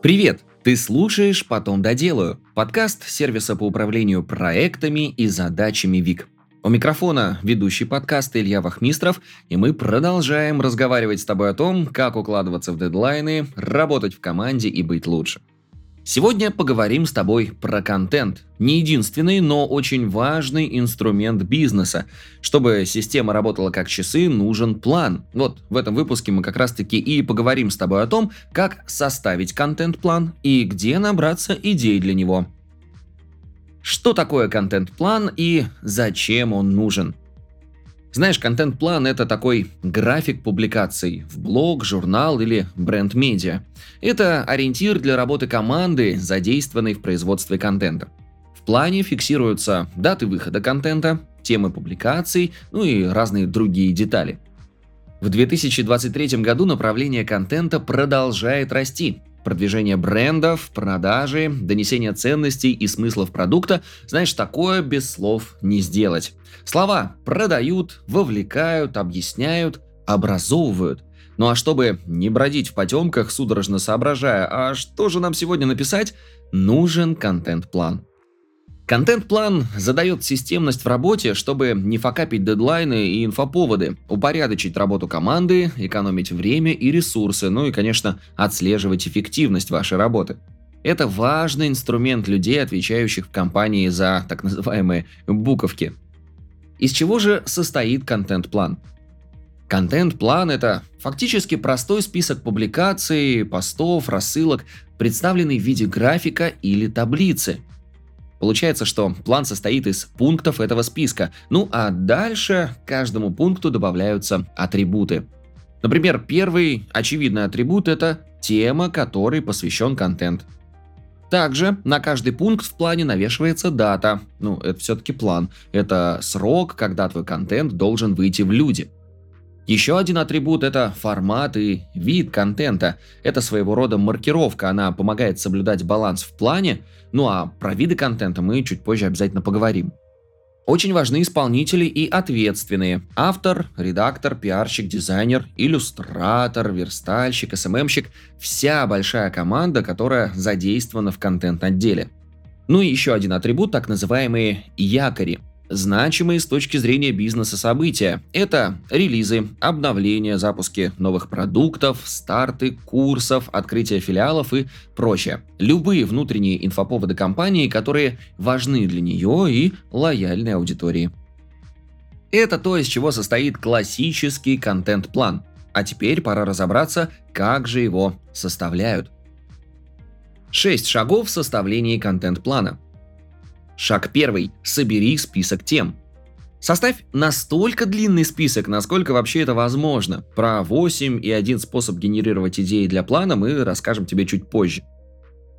Привет! Ты слушаешь «Потом доделаю» – подкаст сервиса по управлению проектами и задачами ВИК. У микрофона ведущий подкаста Илья Вахмистров, и мы продолжаем разговаривать с тобой о том, как укладываться в дедлайны, работать в команде и быть лучше. Сегодня поговорим с тобой про контент. Не единственный, но очень важный инструмент бизнеса. Чтобы система работала как часы, нужен план. Вот в этом выпуске мы как раз таки и поговорим с тобой о том, как составить контент-план и где набраться идей для него. Что такое контент-план и зачем он нужен? Знаешь, контент-план – это такой график публикаций в блог, журнал или бренд-медиа. Это ориентир для работы команды, задействованной в производстве контента. В плане фиксируются даты выхода контента, темы публикаций, ну и разные другие детали. В 2023 году направление контента продолжает расти. Продвижение брендов, продажи, донесение ценностей и смыслов продукта, знаешь, такое без слов не сделать. Слова продают, вовлекают, объясняют, образовывают. Ну а чтобы не бродить в потемках, судорожно соображая, а что же нам сегодня написать, нужен контент-план. Контент-план задает системность в работе, чтобы не факапить дедлайны и инфоповоды, упорядочить работу команды, экономить время и ресурсы, ну и, конечно, отслеживать эффективность вашей работы. Это важный инструмент людей, отвечающих в компании за так называемые буковки. Из чего же состоит контент-план? Контент-план – это фактически простой список публикаций, постов, рассылок, представленный в виде графика или таблицы – Получается, что план состоит из пунктов этого списка, ну а дальше каждому пункту добавляются атрибуты. Например, первый очевидный атрибут – это тема, которой посвящен контент. Также на каждый пункт в плане навешивается дата. Ну, это все-таки план. Это срок, когда твой контент должен выйти в люди. Еще один атрибут – это формат и вид контента. Это своего рода маркировка, она помогает соблюдать баланс в плане, ну а про виды контента мы чуть позже обязательно поговорим. Очень важны исполнители и ответственные. Автор, редактор, пиарщик, дизайнер, иллюстратор, верстальщик, СММщик – вся большая команда, которая задействована в контент-отделе. Ну и еще один атрибут – так называемые якори значимые с точки зрения бизнеса события. Это релизы, обновления, запуски новых продуктов, старты, курсов, открытие филиалов и прочее. Любые внутренние инфоповоды компании, которые важны для нее и лояльной аудитории. Это то, из чего состоит классический контент-план. А теперь пора разобраться, как же его составляют. Шесть шагов в составлении контент-плана – Шаг первый. Собери список тем. Составь настолько длинный список, насколько вообще это возможно. Про 8 и один способ генерировать идеи для плана мы расскажем тебе чуть позже.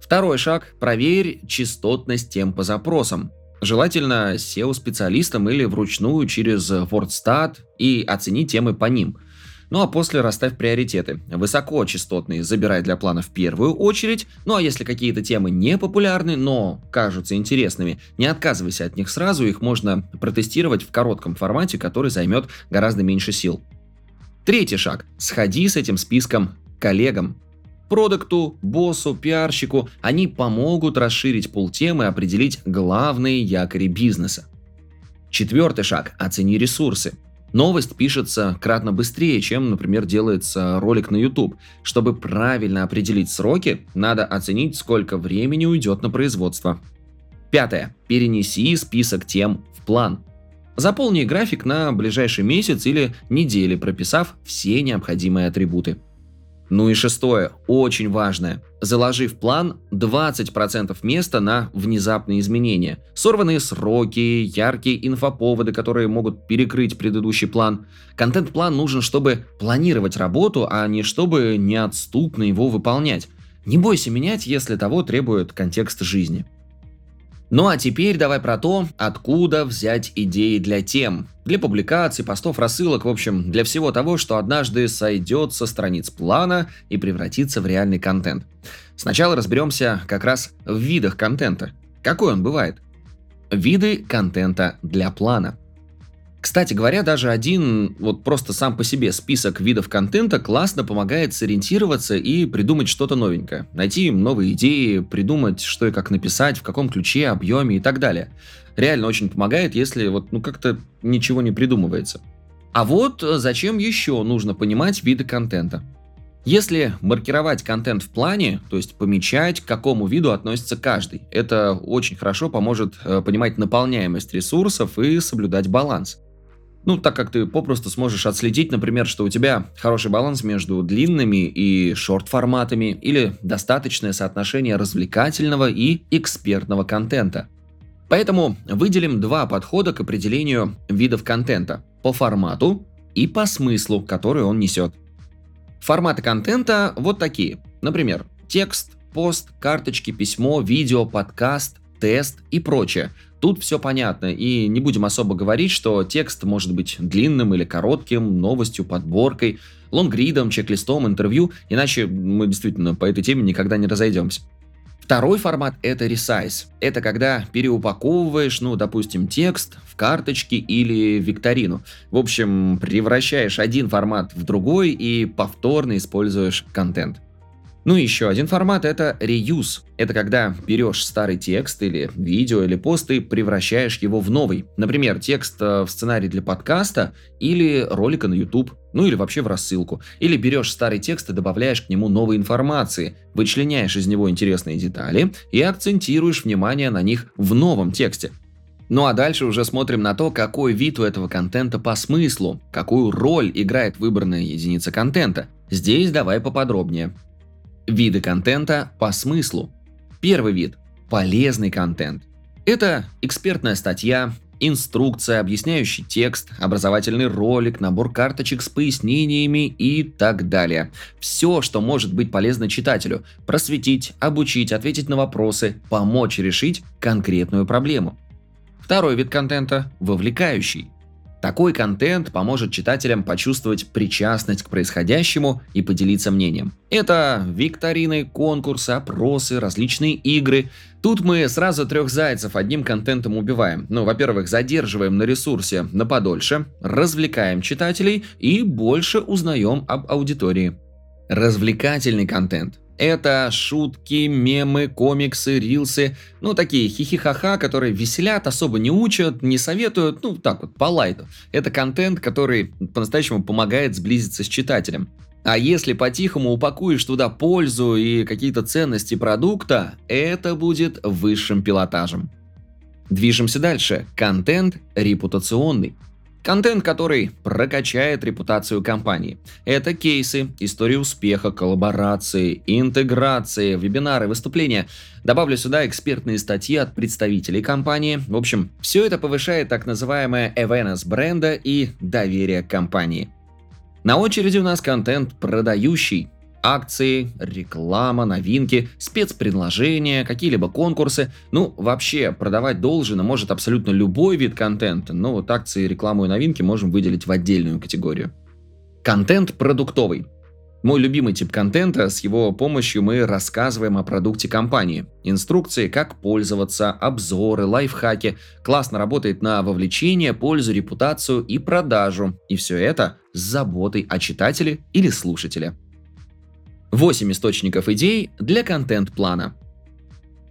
Второй шаг. Проверь частотность тем по запросам. Желательно SEO-специалистам или вручную через WordStat и оцени темы по ним – ну а после расставь приоритеты. Высокочастотные забирай для плана в первую очередь, ну а если какие-то темы не популярны, но кажутся интересными, не отказывайся от них сразу, их можно протестировать в коротком формате, который займет гораздо меньше сил. Третий шаг. Сходи с этим списком коллегам. Продукту, боссу, пиарщику они помогут расширить пул темы и определить главные якори бизнеса. Четвертый шаг. Оцени ресурсы. Новость пишется кратно быстрее, чем, например, делается ролик на YouTube. Чтобы правильно определить сроки, надо оценить, сколько времени уйдет на производство. Пятое. Перенеси список тем в план. Заполни график на ближайший месяц или недели, прописав все необходимые атрибуты. Ну и шестое, очень важное. Заложи в план 20% места на внезапные изменения. Сорванные сроки, яркие инфоповоды, которые могут перекрыть предыдущий план. Контент-план нужен, чтобы планировать работу, а не чтобы неотступно его выполнять. Не бойся менять, если того требует контекст жизни. Ну а теперь давай про то, откуда взять идеи для тем. Для публикаций, постов, рассылок, в общем, для всего того, что однажды сойдет со страниц плана и превратится в реальный контент. Сначала разберемся как раз в видах контента. Какой он бывает? Виды контента для плана. Кстати говоря, даже один вот просто сам по себе список видов контента классно помогает сориентироваться и придумать что-то новенькое. Найти новые идеи, придумать, что и как написать, в каком ключе, объеме и так далее. Реально очень помогает, если вот ну как-то ничего не придумывается. А вот э, зачем еще нужно понимать виды контента. Если маркировать контент в плане, то есть помечать, к какому виду относится каждый, это очень хорошо поможет э, понимать наполняемость ресурсов и соблюдать баланс. Ну, так как ты попросту сможешь отследить, например, что у тебя хороший баланс между длинными и шорт-форматами или достаточное соотношение развлекательного и экспертного контента. Поэтому выделим два подхода к определению видов контента – по формату и по смыслу, который он несет. Форматы контента вот такие. Например, текст, пост, карточки, письмо, видео, подкаст, тест и прочее. Тут все понятно, и не будем особо говорить, что текст может быть длинным или коротким, новостью, подборкой, лонгридом, чек-листом, интервью, иначе мы действительно по этой теме никогда не разойдемся. Второй формат – это resize. Это когда переупаковываешь, ну, допустим, текст в карточки или викторину. В общем, превращаешь один формат в другой и повторно используешь контент. Ну и еще один формат – это reuse. Это когда берешь старый текст или видео или пост и превращаешь его в новый. Например, текст э, в сценарий для подкаста или ролика на YouTube, ну или вообще в рассылку. Или берешь старый текст и добавляешь к нему новой информации, вычленяешь из него интересные детали и акцентируешь внимание на них в новом тексте. Ну а дальше уже смотрим на то, какой вид у этого контента по смыслу, какую роль играет выбранная единица контента. Здесь давай поподробнее. Виды контента по смыслу. Первый вид – полезный контент. Это экспертная статья, инструкция, объясняющий текст, образовательный ролик, набор карточек с пояснениями и так далее. Все, что может быть полезно читателю, просветить, обучить, ответить на вопросы, помочь решить конкретную проблему. Второй вид контента – вовлекающий. Такой контент поможет читателям почувствовать причастность к происходящему и поделиться мнением. Это викторины, конкурсы, опросы, различные игры. Тут мы сразу трех зайцев одним контентом убиваем. Ну, во-первых, задерживаем на ресурсе на подольше, развлекаем читателей и больше узнаем об аудитории. Развлекательный контент это шутки, мемы, комиксы, рилсы, ну такие хихихаха, которые веселят, особо не учат, не советуют, ну так вот, по лайту. Это контент, который по-настоящему помогает сблизиться с читателем. А если по-тихому упакуешь туда пользу и какие-то ценности продукта, это будет высшим пилотажем. Движемся дальше. Контент репутационный. Контент, который прокачает репутацию компании. Это кейсы, истории успеха, коллаборации, интеграции, вебинары, выступления. Добавлю сюда экспертные статьи от представителей компании. В общем, все это повышает так называемое awareness бренда и доверие компании. На очереди у нас контент продающий, акции, реклама, новинки, спецпредложения, какие-либо конкурсы. Ну, вообще, продавать должен может абсолютно любой вид контента, но вот акции, рекламу и новинки можем выделить в отдельную категорию. Контент продуктовый. Мой любимый тип контента, с его помощью мы рассказываем о продукте компании. Инструкции, как пользоваться, обзоры, лайфхаки. Классно работает на вовлечение, пользу, репутацию и продажу. И все это с заботой о читателе или слушателе. 8 источников идей для контент-плана.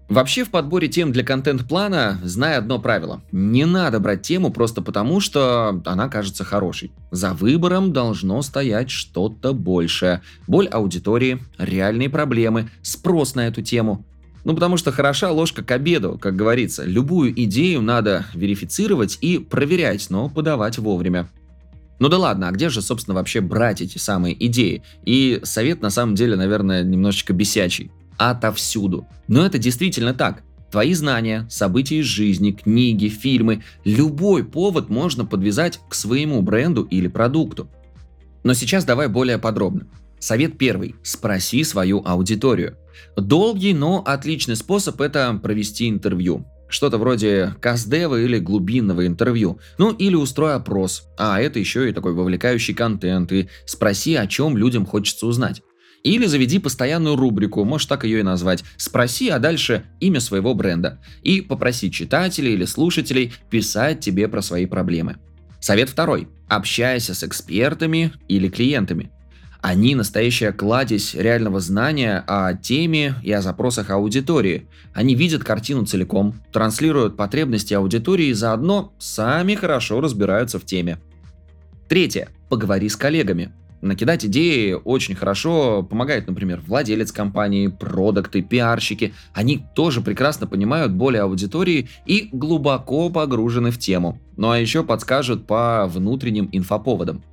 Вообще в подборе тем для контент-плана знай одно правило. Не надо брать тему просто потому, что она кажется хорошей. За выбором должно стоять что-то большее. Боль аудитории, реальные проблемы, спрос на эту тему. Ну потому что хороша ложка к обеду, как говорится. Любую идею надо верифицировать и проверять, но подавать вовремя. Ну да ладно, а где же, собственно, вообще брать эти самые идеи? И совет на самом деле, наверное, немножечко бесячий. Отовсюду. Но это действительно так. Твои знания, события из жизни, книги, фильмы, любой повод можно подвязать к своему бренду или продукту. Но сейчас давай более подробно. Совет первый. Спроси свою аудиторию. Долгий, но отличный способ это провести интервью. Что-то вроде каздева или глубинного интервью. Ну или устрой опрос. А это еще и такой вовлекающий контент. И спроси, о чем людям хочется узнать. Или заведи постоянную рубрику, можешь так ее и назвать. Спроси, а дальше имя своего бренда. И попроси читателей или слушателей писать тебе про свои проблемы. Совет второй. Общайся с экспертами или клиентами. Они настоящая кладезь реального знания о теме и о запросах аудитории. Они видят картину целиком, транслируют потребности аудитории и заодно сами хорошо разбираются в теме. Третье. Поговори с коллегами. Накидать идеи очень хорошо помогает, например, владелец компании, продукты, пиарщики. Они тоже прекрасно понимают боли аудитории и глубоко погружены в тему. Ну а еще подскажут по внутренним инфоповодам.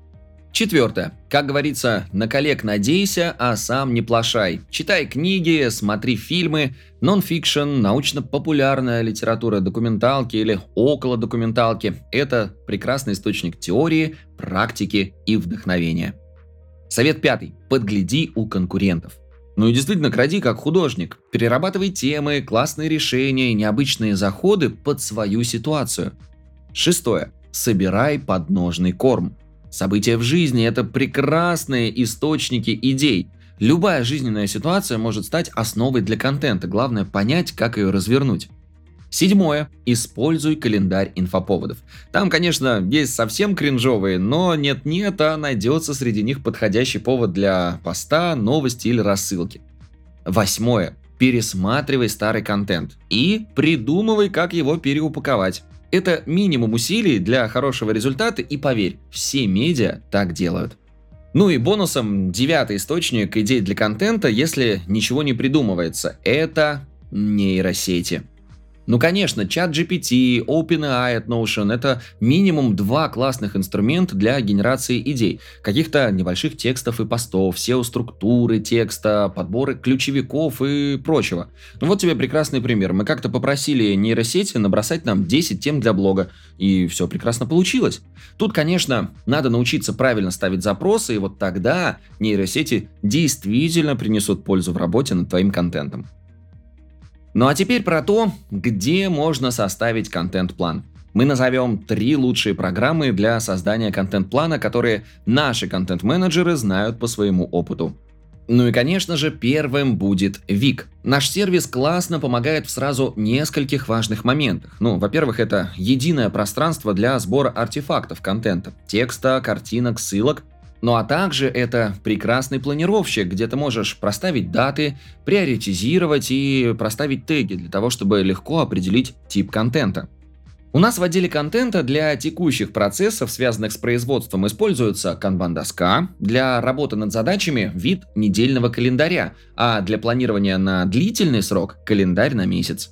Четвертое. Как говорится, на коллег надейся, а сам не плашай. Читай книги, смотри фильмы, нон-фикшн, научно-популярная литература, документалки или около документалки – это прекрасный источник теории, практики и вдохновения. Совет пятый. Подгляди у конкурентов. Ну и действительно, кради как художник. Перерабатывай темы, классные решения и необычные заходы под свою ситуацию. Шестое. Собирай подножный корм. События в жизни – это прекрасные источники идей. Любая жизненная ситуация может стать основой для контента, главное понять, как ее развернуть. Седьмое. Используй календарь инфоповодов. Там, конечно, есть совсем кринжовые, но нет-нет, а найдется среди них подходящий повод для поста, новости или рассылки. Восьмое. Пересматривай старый контент и придумывай, как его переупаковать. Это минимум усилий для хорошего результата и поверь, все медиа так делают. Ну и бонусом девятый источник идей для контента, если ничего не придумывается, это нейросети. Ну, конечно, чат GPT, OpenAI от Notion – это минимум два классных инструмента для генерации идей, каких-то небольших текстов и постов, SEO-структуры текста, подборы ключевиков и прочего. Ну вот тебе прекрасный пример. Мы как-то попросили нейросети набросать нам 10 тем для блога, и все прекрасно получилось. Тут, конечно, надо научиться правильно ставить запросы, и вот тогда нейросети действительно принесут пользу в работе над твоим контентом. Ну а теперь про то, где можно составить контент-план. Мы назовем три лучшие программы для создания контент-плана, которые наши контент-менеджеры знают по своему опыту. Ну и, конечно же, первым будет Вик. Наш сервис классно помогает в сразу нескольких важных моментах. Ну, во-первых, это единое пространство для сбора артефактов контента, текста, картинок, ссылок, ну а также это прекрасный планировщик, где ты можешь проставить даты, приоритизировать и проставить теги для того, чтобы легко определить тип контента. У нас в отделе контента для текущих процессов, связанных с производством, используется канбан-доска, для работы над задачами вид недельного календаря, а для планирования на длительный срок – календарь на месяц.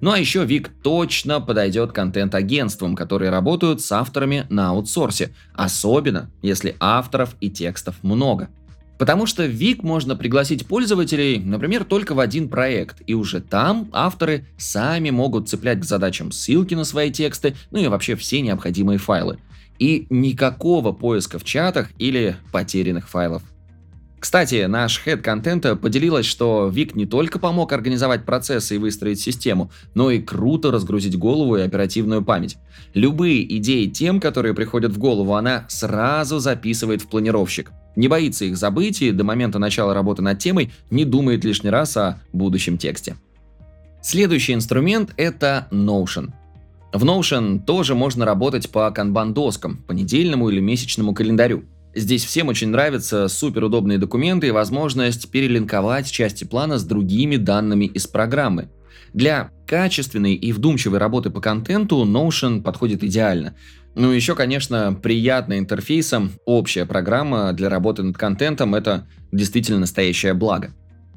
Ну а еще Вик точно подойдет контент-агентствам, которые работают с авторами на аутсорсе, особенно если авторов и текстов много. Потому что в Вик можно пригласить пользователей, например, только в один проект, и уже там авторы сами могут цеплять к задачам ссылки на свои тексты, ну и вообще все необходимые файлы. И никакого поиска в чатах или потерянных файлов. Кстати, наш хед контента поделилась, что Вик не только помог организовать процессы и выстроить систему, но и круто разгрузить голову и оперативную память. Любые идеи тем, которые приходят в голову, она сразу записывает в планировщик. Не боится их забыть и до момента начала работы над темой не думает лишний раз о будущем тексте. Следующий инструмент – это Notion. В Notion тоже можно работать по канбан-доскам, по недельному или месячному календарю. Здесь всем очень нравятся суперудобные документы и возможность перелинковать части плана с другими данными из программы. Для качественной и вдумчивой работы по контенту Notion подходит идеально. Ну еще, конечно, приятный интерфейсом, общая программа для работы над контентом – это действительно настоящее благо.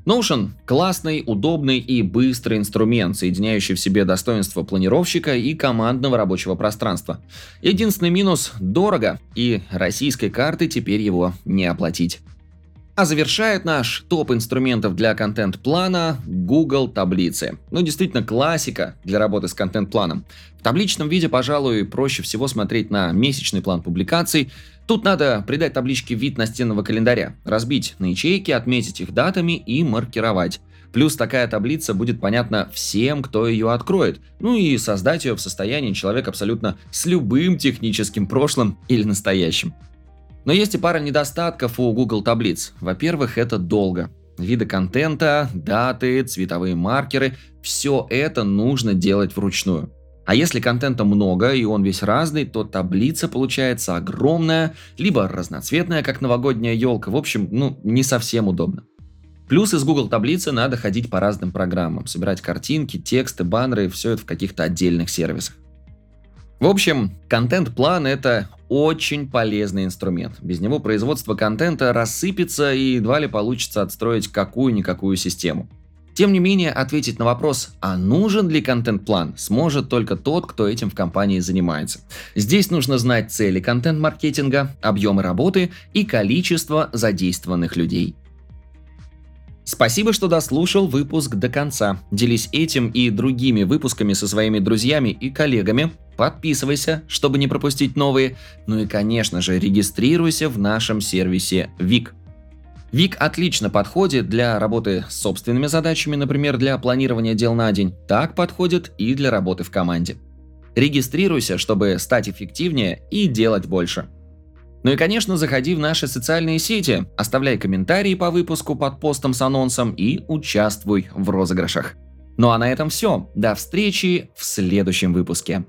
Notion – классный, удобный и быстрый инструмент, соединяющий в себе достоинства планировщика и командного рабочего пространства. Единственный минус – дорого, и российской карты теперь его не оплатить. А завершает наш топ инструментов для контент-плана Google таблицы. Ну, действительно, классика для работы с контент-планом. В табличном виде, пожалуй, проще всего смотреть на месячный план публикаций. Тут надо придать табличке вид настенного календаря, разбить на ячейки, отметить их датами и маркировать. Плюс такая таблица будет понятна всем, кто ее откроет. Ну и создать ее в состоянии человек абсолютно с любым техническим прошлым или настоящим. Но есть и пара недостатков у Google таблиц. Во-первых, это долго. Виды контента, даты, цветовые маркеры – все это нужно делать вручную. А если контента много и он весь разный, то таблица получается огромная, либо разноцветная, как новогодняя елка. В общем, ну, не совсем удобно. Плюс из Google таблицы надо ходить по разным программам, собирать картинки, тексты, баннеры, все это в каких-то отдельных сервисах. В общем, контент-план – это очень полезный инструмент. Без него производство контента рассыпется и едва ли получится отстроить какую-никакую систему. Тем не менее, ответить на вопрос, а нужен ли контент-план, сможет только тот, кто этим в компании занимается. Здесь нужно знать цели контент-маркетинга, объемы работы и количество задействованных людей. Спасибо, что дослушал выпуск до конца. Делись этим и другими выпусками со своими друзьями и коллегами. Подписывайся, чтобы не пропустить новые. Ну и, конечно же, регистрируйся в нашем сервисе ВИК. Вик отлично подходит для работы с собственными задачами, например, для планирования дел на день. Так подходит и для работы в команде. Регистрируйся, чтобы стать эффективнее и делать больше. Ну и, конечно, заходи в наши социальные сети, оставляй комментарии по выпуску под постом с анонсом и участвуй в розыгрышах. Ну а на этом все. До встречи в следующем выпуске.